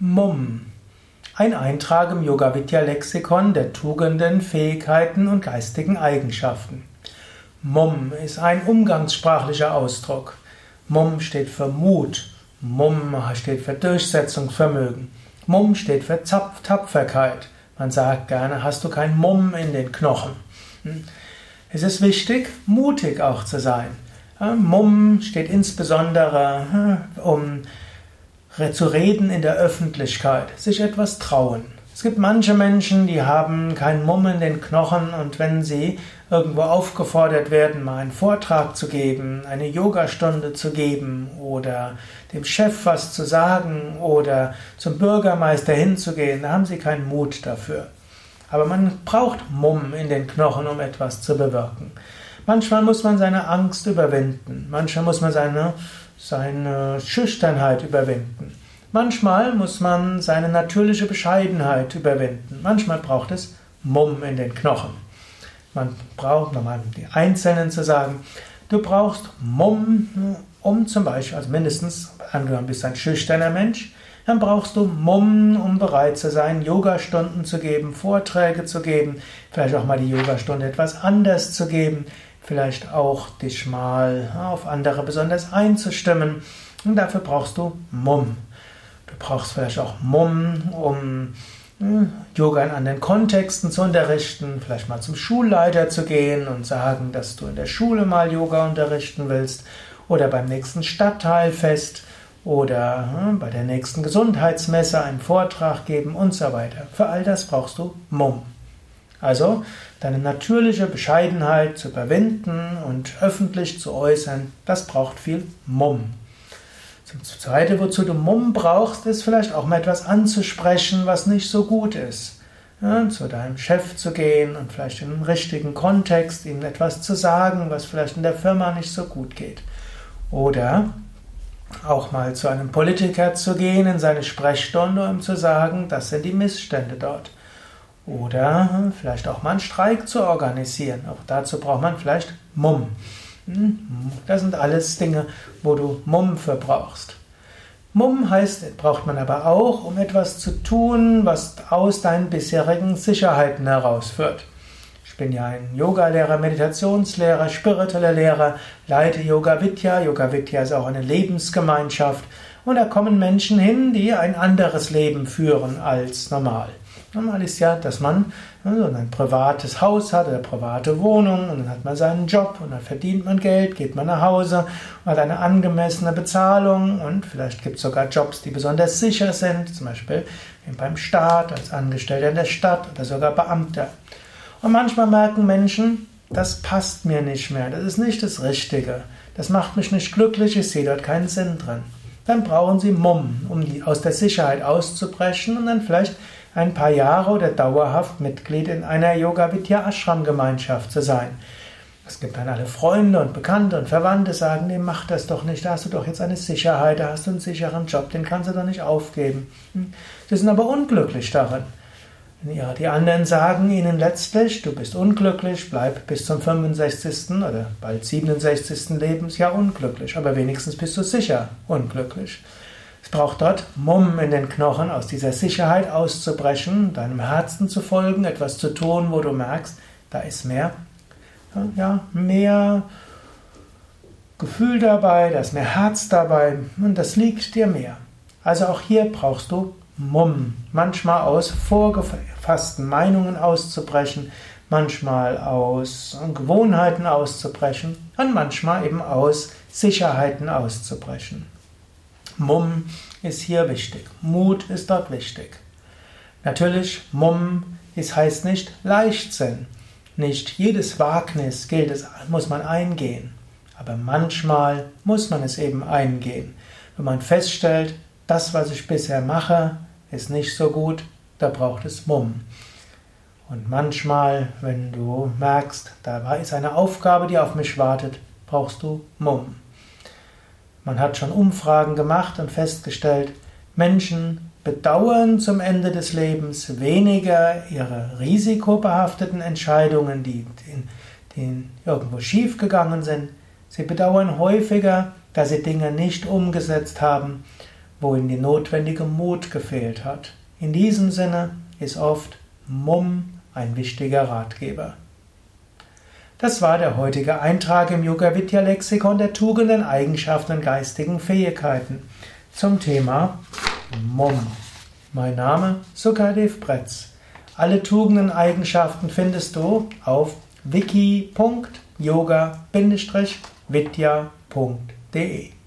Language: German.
Mumm. Ein Eintrag im Yoga Vidya Lexikon der Tugenden, Fähigkeiten und geistigen Eigenschaften. Mumm ist ein umgangssprachlicher Ausdruck. Mumm steht für Mut. Mumm steht für Durchsetzungsvermögen. Mumm steht für Zapf Tapferkeit. Man sagt gerne, hast du kein Mumm in den Knochen. Hm? Es ist wichtig, mutig auch zu sein. Mumm steht insbesondere hm, um zu reden in der Öffentlichkeit, sich etwas trauen. Es gibt manche Menschen, die haben keinen Mumm in den Knochen und wenn sie irgendwo aufgefordert werden, mal einen Vortrag zu geben, eine Yogastunde zu geben oder dem Chef was zu sagen oder zum Bürgermeister hinzugehen, da haben sie keinen Mut dafür. Aber man braucht Mumm in den Knochen, um etwas zu bewirken. Manchmal muss man seine Angst überwinden. Manchmal muss man seine, seine Schüchternheit überwinden. Manchmal muss man seine natürliche Bescheidenheit überwinden. Manchmal braucht es Mumm in den Knochen. Man braucht, nochmal die Einzelnen zu sagen, du brauchst Mumm, um zum Beispiel, also mindestens, angenommen bist ein schüchterner Mensch, dann brauchst du Mumm, um bereit zu sein, Yogastunden zu geben, Vorträge zu geben, vielleicht auch mal die Yogastunde etwas anders zu geben, vielleicht auch dich mal auf andere besonders einzustimmen. Und dafür brauchst du Mumm. Du brauchst vielleicht auch Mumm, um hm, Yoga in anderen Kontexten zu unterrichten, vielleicht mal zum Schulleiter zu gehen und sagen, dass du in der Schule mal Yoga unterrichten willst oder beim nächsten Stadtteilfest oder hm, bei der nächsten Gesundheitsmesse einen Vortrag geben und so weiter. Für all das brauchst du Mumm. Also deine natürliche Bescheidenheit zu überwinden und öffentlich zu äußern, das braucht viel Mumm. Zum Zweiten, wozu du Mumm brauchst, ist vielleicht auch mal etwas anzusprechen, was nicht so gut ist. Ja, zu deinem Chef zu gehen und vielleicht in einem richtigen Kontext ihm etwas zu sagen, was vielleicht in der Firma nicht so gut geht. Oder auch mal zu einem Politiker zu gehen in seine Sprechstunde, um zu sagen, das sind die Missstände dort. Oder vielleicht auch mal einen Streik zu organisieren. Auch dazu braucht man vielleicht Mumm. Hm? Das sind alles Dinge, wo du Mumm für brauchst. Mumm heißt, braucht man aber auch, um etwas zu tun, was aus deinen bisherigen Sicherheiten herausführt. Ich bin ja ein Yoga-Lehrer, Meditationslehrer, spiritueller Lehrer, leite Yoga Vidya. Yoga Vidya ist auch eine Lebensgemeinschaft. Und da kommen Menschen hin, die ein anderes Leben führen als normal. Normal ist ja, dass man also ein privates Haus hat oder private Wohnung und dann hat man seinen Job und dann verdient man Geld, geht man nach Hause hat eine angemessene Bezahlung und vielleicht gibt es sogar Jobs, die besonders sicher sind, zum Beispiel beim Staat, als Angestellter in der Stadt oder sogar Beamter. Und manchmal merken Menschen, das passt mir nicht mehr, das ist nicht das Richtige, das macht mich nicht glücklich, ich sehe dort keinen Sinn drin. Dann brauchen sie Mumm, um die, aus der Sicherheit auszubrechen und dann vielleicht ein paar Jahre oder dauerhaft Mitglied in einer Yoga Vidya Ashram Gemeinschaft zu sein. Es gibt dann alle Freunde und Bekannte und Verwandte sagen, nee, mach das doch nicht, da hast du doch jetzt eine Sicherheit, da hast du einen sicheren Job, den kannst du doch nicht aufgeben. Hm? Sie sind aber unglücklich darin. Ja, die anderen sagen ihnen letztlich, du bist unglücklich, bleib bis zum 65. oder bald 67. Lebensjahr unglücklich, aber wenigstens bist du sicher unglücklich. Es braucht dort Mumm in den Knochen, aus dieser Sicherheit auszubrechen, deinem Herzen zu folgen, etwas zu tun, wo du merkst, da ist mehr, ja, mehr Gefühl dabei, da ist mehr Herz dabei und das liegt dir mehr. Also auch hier brauchst du Mumm, manchmal aus vorgefassten Meinungen auszubrechen, manchmal aus Gewohnheiten auszubrechen und manchmal eben aus Sicherheiten auszubrechen. Mumm ist hier wichtig. Mut ist dort wichtig. Natürlich, Mumm ist, heißt nicht Leichtsinn. Nicht jedes Wagnis gilt es, muss man eingehen. Aber manchmal muss man es eben eingehen. Wenn man feststellt, das, was ich bisher mache, ist nicht so gut, da braucht es Mumm. Und manchmal, wenn du merkst, da ist eine Aufgabe, die auf mich wartet, brauchst du Mumm. Man hat schon Umfragen gemacht und festgestellt, Menschen bedauern zum Ende des Lebens weniger ihre risikobehafteten Entscheidungen, die, die, irgendwo schiefgegangen sind. Sie bedauern häufiger, dass sie Dinge nicht umgesetzt haben, wo ihm die notwendige Mut gefehlt hat. In diesem Sinne ist oft Mumm ein wichtiger Ratgeber. Das war der heutige Eintrag im Yoga Vidya Lexikon der Tugenden, Eigenschaften und geistigen Fähigkeiten zum Thema Mumm. Mein Name Sukadev Bretz. Alle Tugenden, Eigenschaften findest du auf wiki.yoga-vidya.de